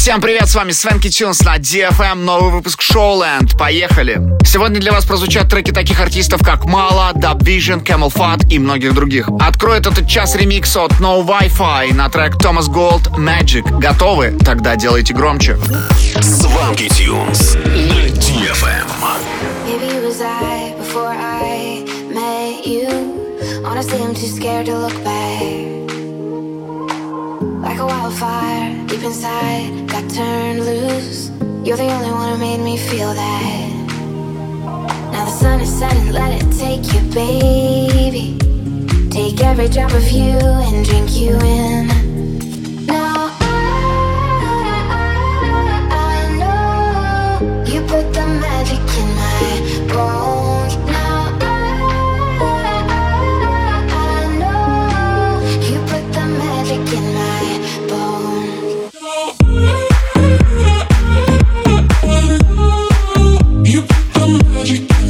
Всем привет, с вами Свенки Тюнс на DFM, новый выпуск Showland. Поехали! Сегодня для вас прозвучат треки таких артистов, как Мала, Dub Vision, Camel Fat и многих других. Откроет этот час ремикс от No Wi-Fi на трек Thomas Gold Magic. Готовы? Тогда делайте громче. Свенки Тюнс на DFM. Honestly, I'm too scared to look back. Like a wildfire deep inside, got turned loose. You're the only one who made me feel that. Now the sun is setting, let it take you, baby. Take every drop of you and drink you in. Now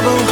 trouble.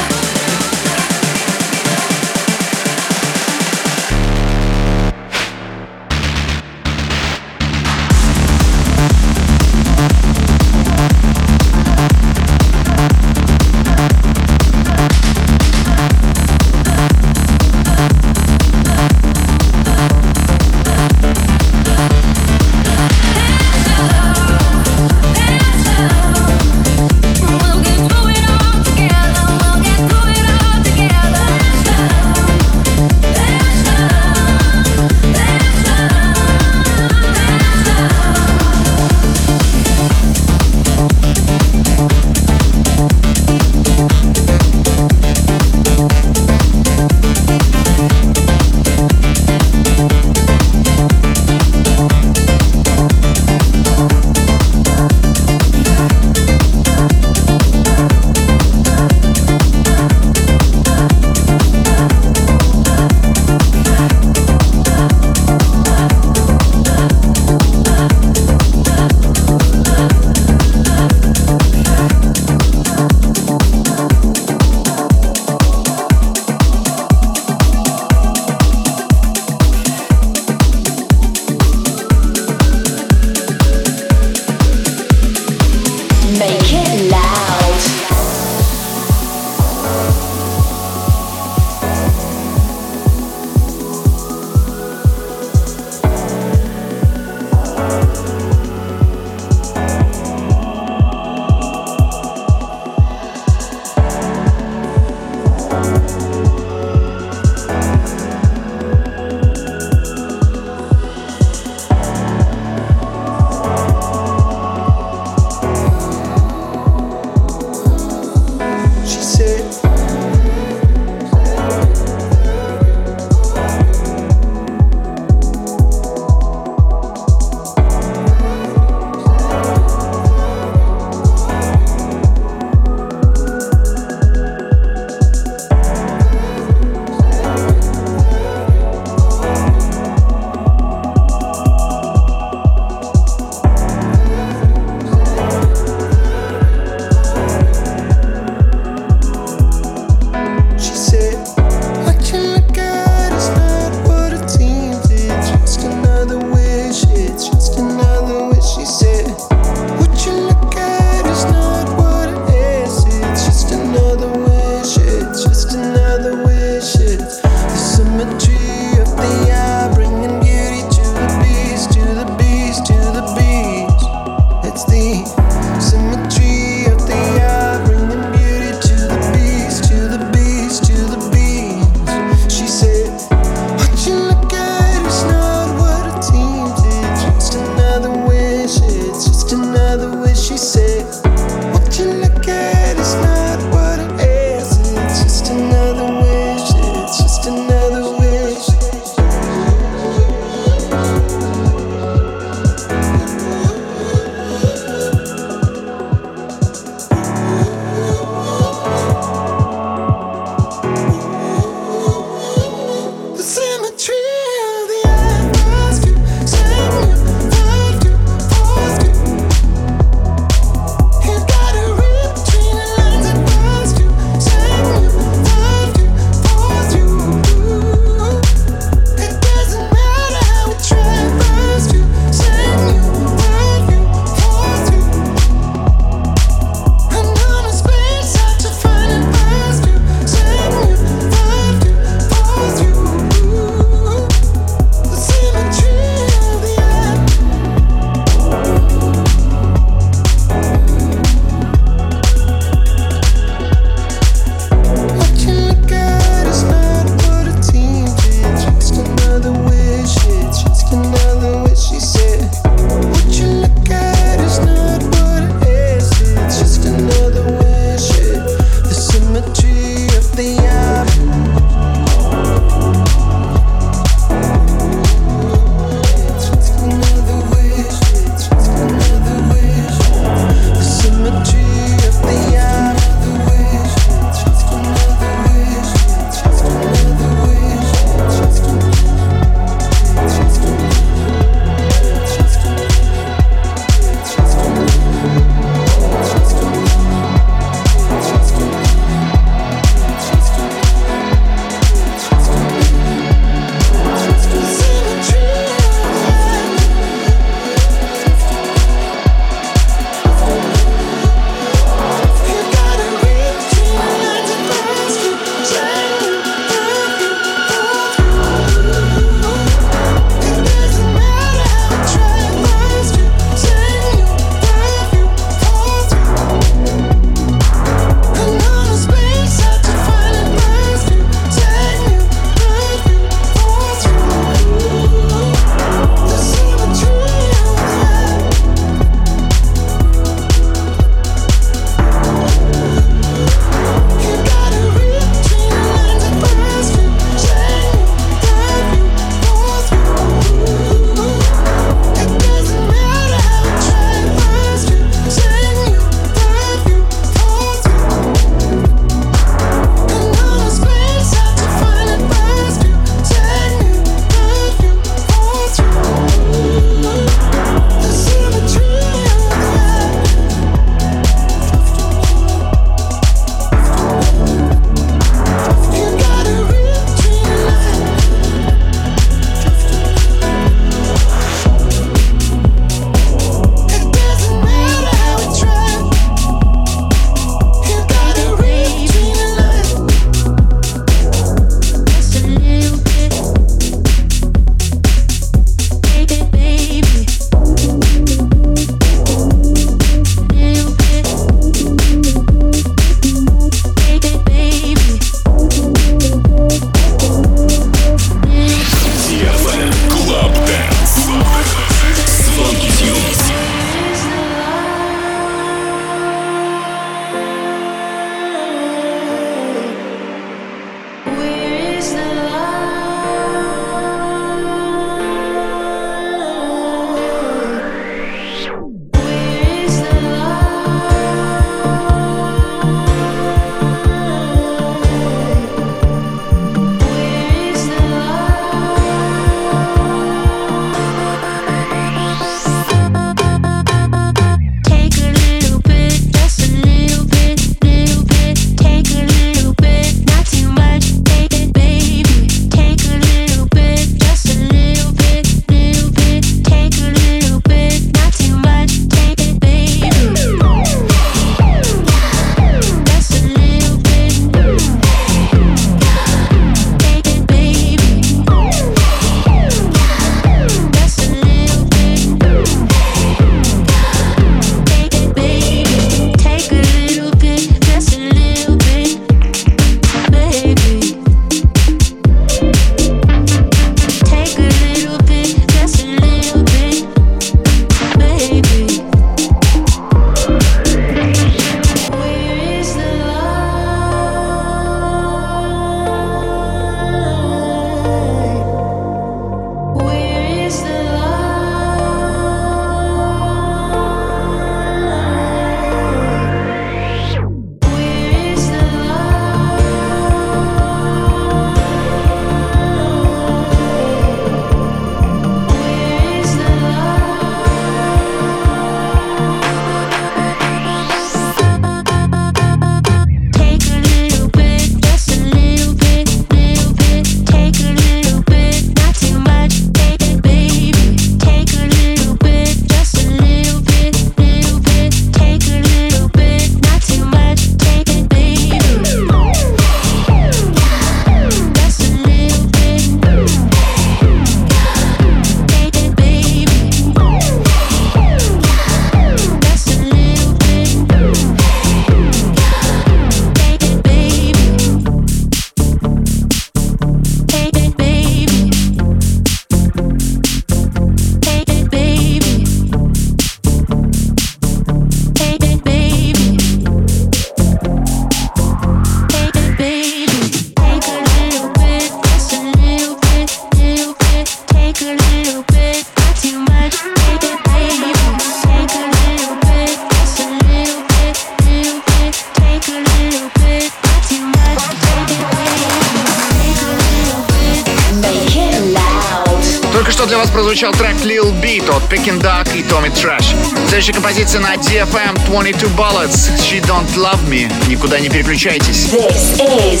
22 Ballads, She Don't Love Me. Никуда не переключайтесь. This is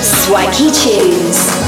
Swanky Tunes.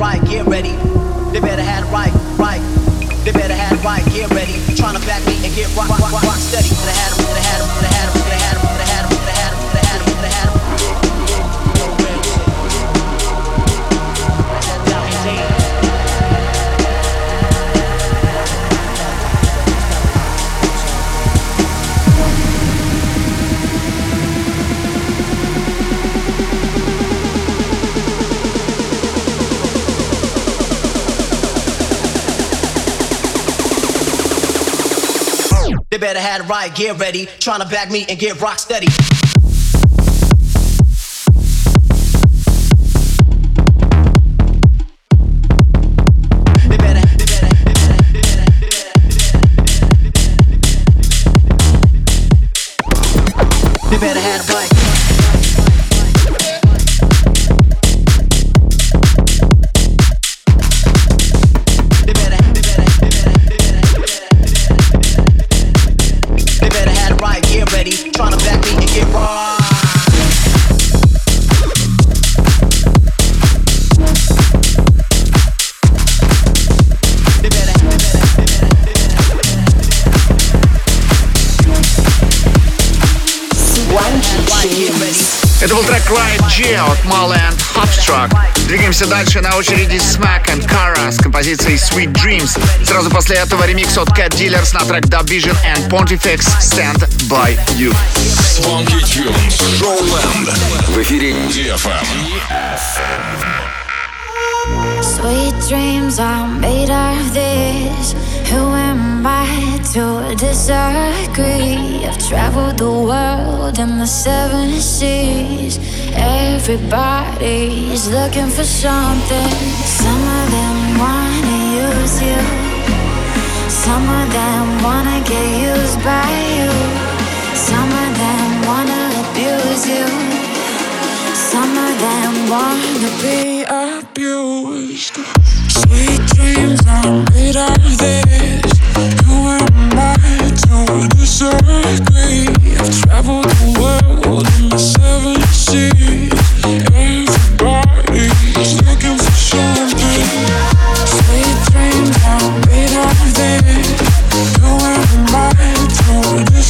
Right, get ready. Trying to back me and get rock steady. От Mala and Hopstruck. Двигаемся дальше на очереди Smack and Kara с композицией Sweet Dreams. Сразу после этого ремикс от Cat Dealers на трек Dub Vision and Pontifex Stand By You. Swanky Tunes, Showland. В эфире DFM. Sweet dreams are made of this. Who am I to disagree? I've traveled the world and the seven seas. Everybody's looking for something. Some of them wanna use you. Some of them wanna get used by you. Some of them wanna abuse you. Some of them wanna be abused. Sweet dreams are made of this. Who am I to disagree? I've traveled the world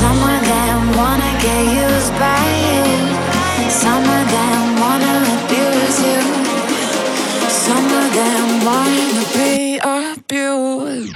Some of them wanna get used by you. Wanna abuse you. Wanna be abused.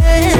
head.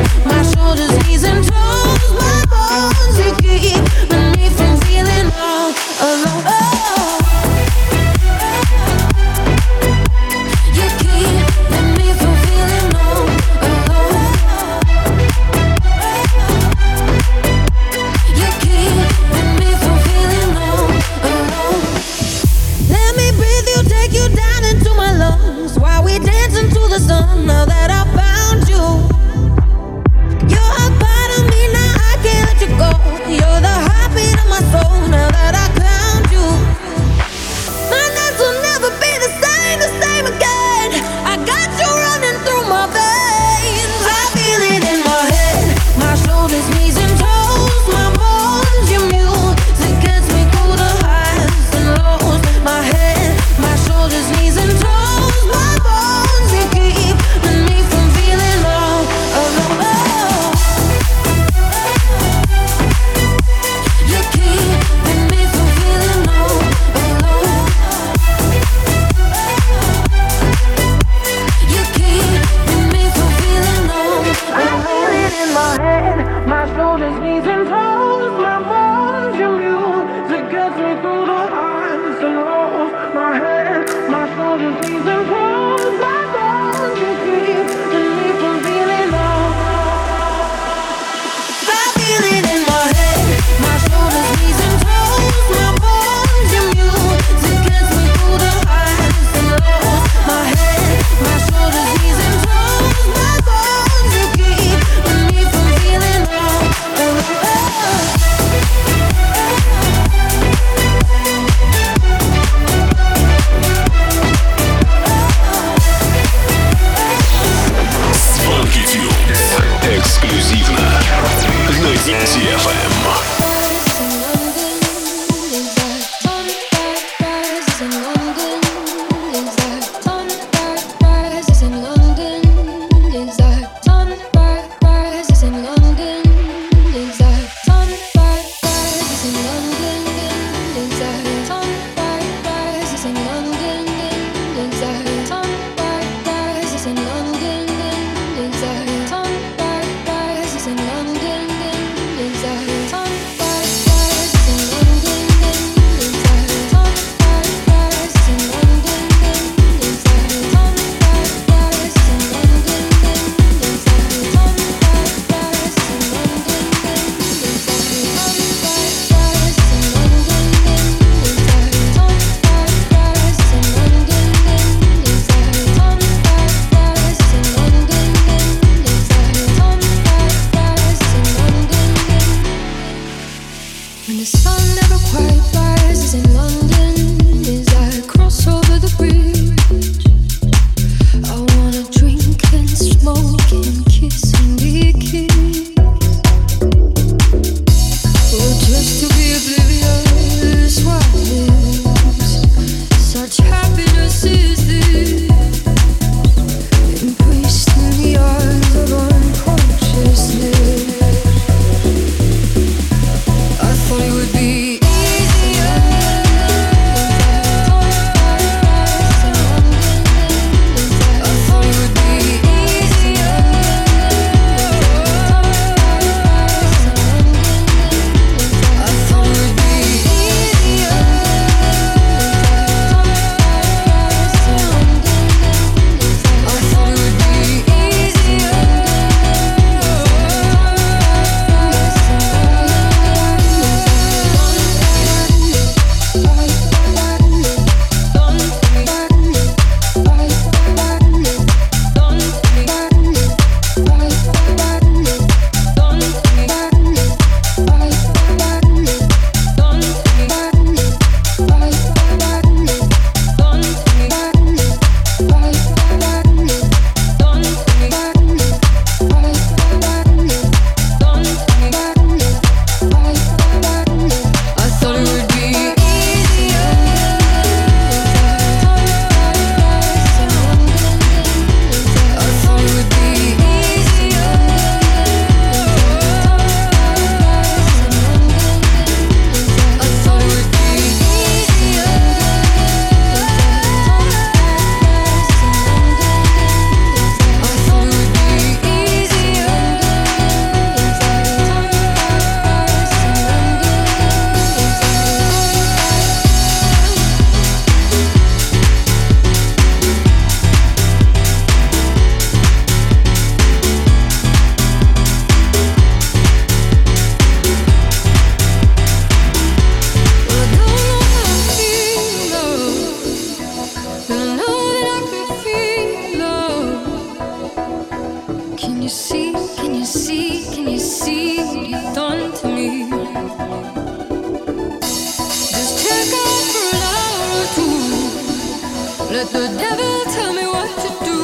Let the devil tell me what to do.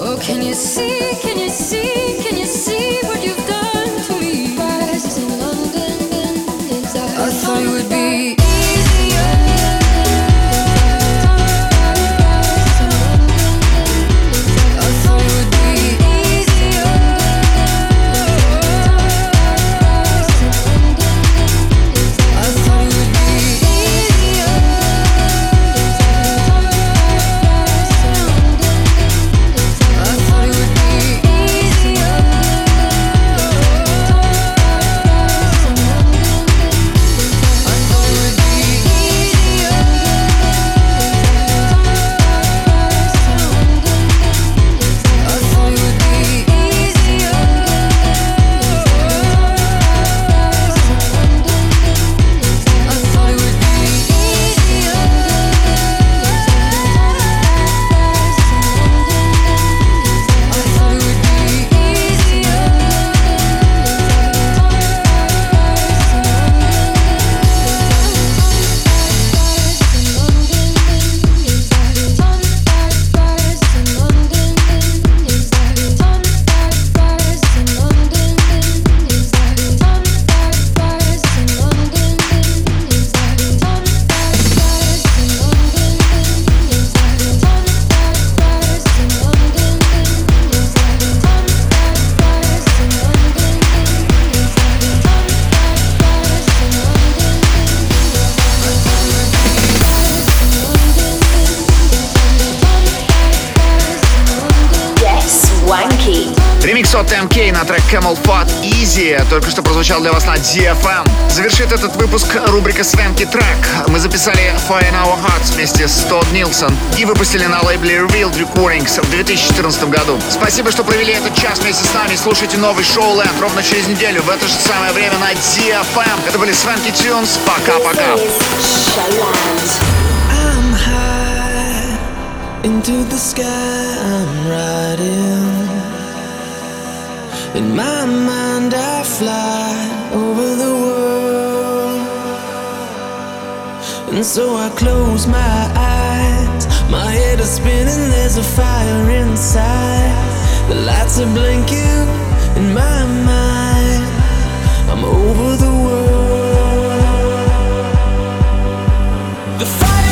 Oh, can you see? Can you see? Can you see? Camel Fat Easy только что прозвучал для вас на DFM. Завершит этот выпуск рубрика Свенки Трек. Мы записали Fire in Our Hearts вместе с Тодд Нилсон и выпустили на лейбле Revealed Recordings в 2014 году. Спасибо, что провели этот час вместе с нами. Слушайте новый шоу Land ровно через неделю в это же самое время на DFM. Это были Свенки Тюнс. Пока-пока. Into the sky, I'm riding. In my mind, I fly over the world. And so I close my eyes. My head is spinning, there's a fire inside. The lights are blinking in my mind. I'm over the world. The fire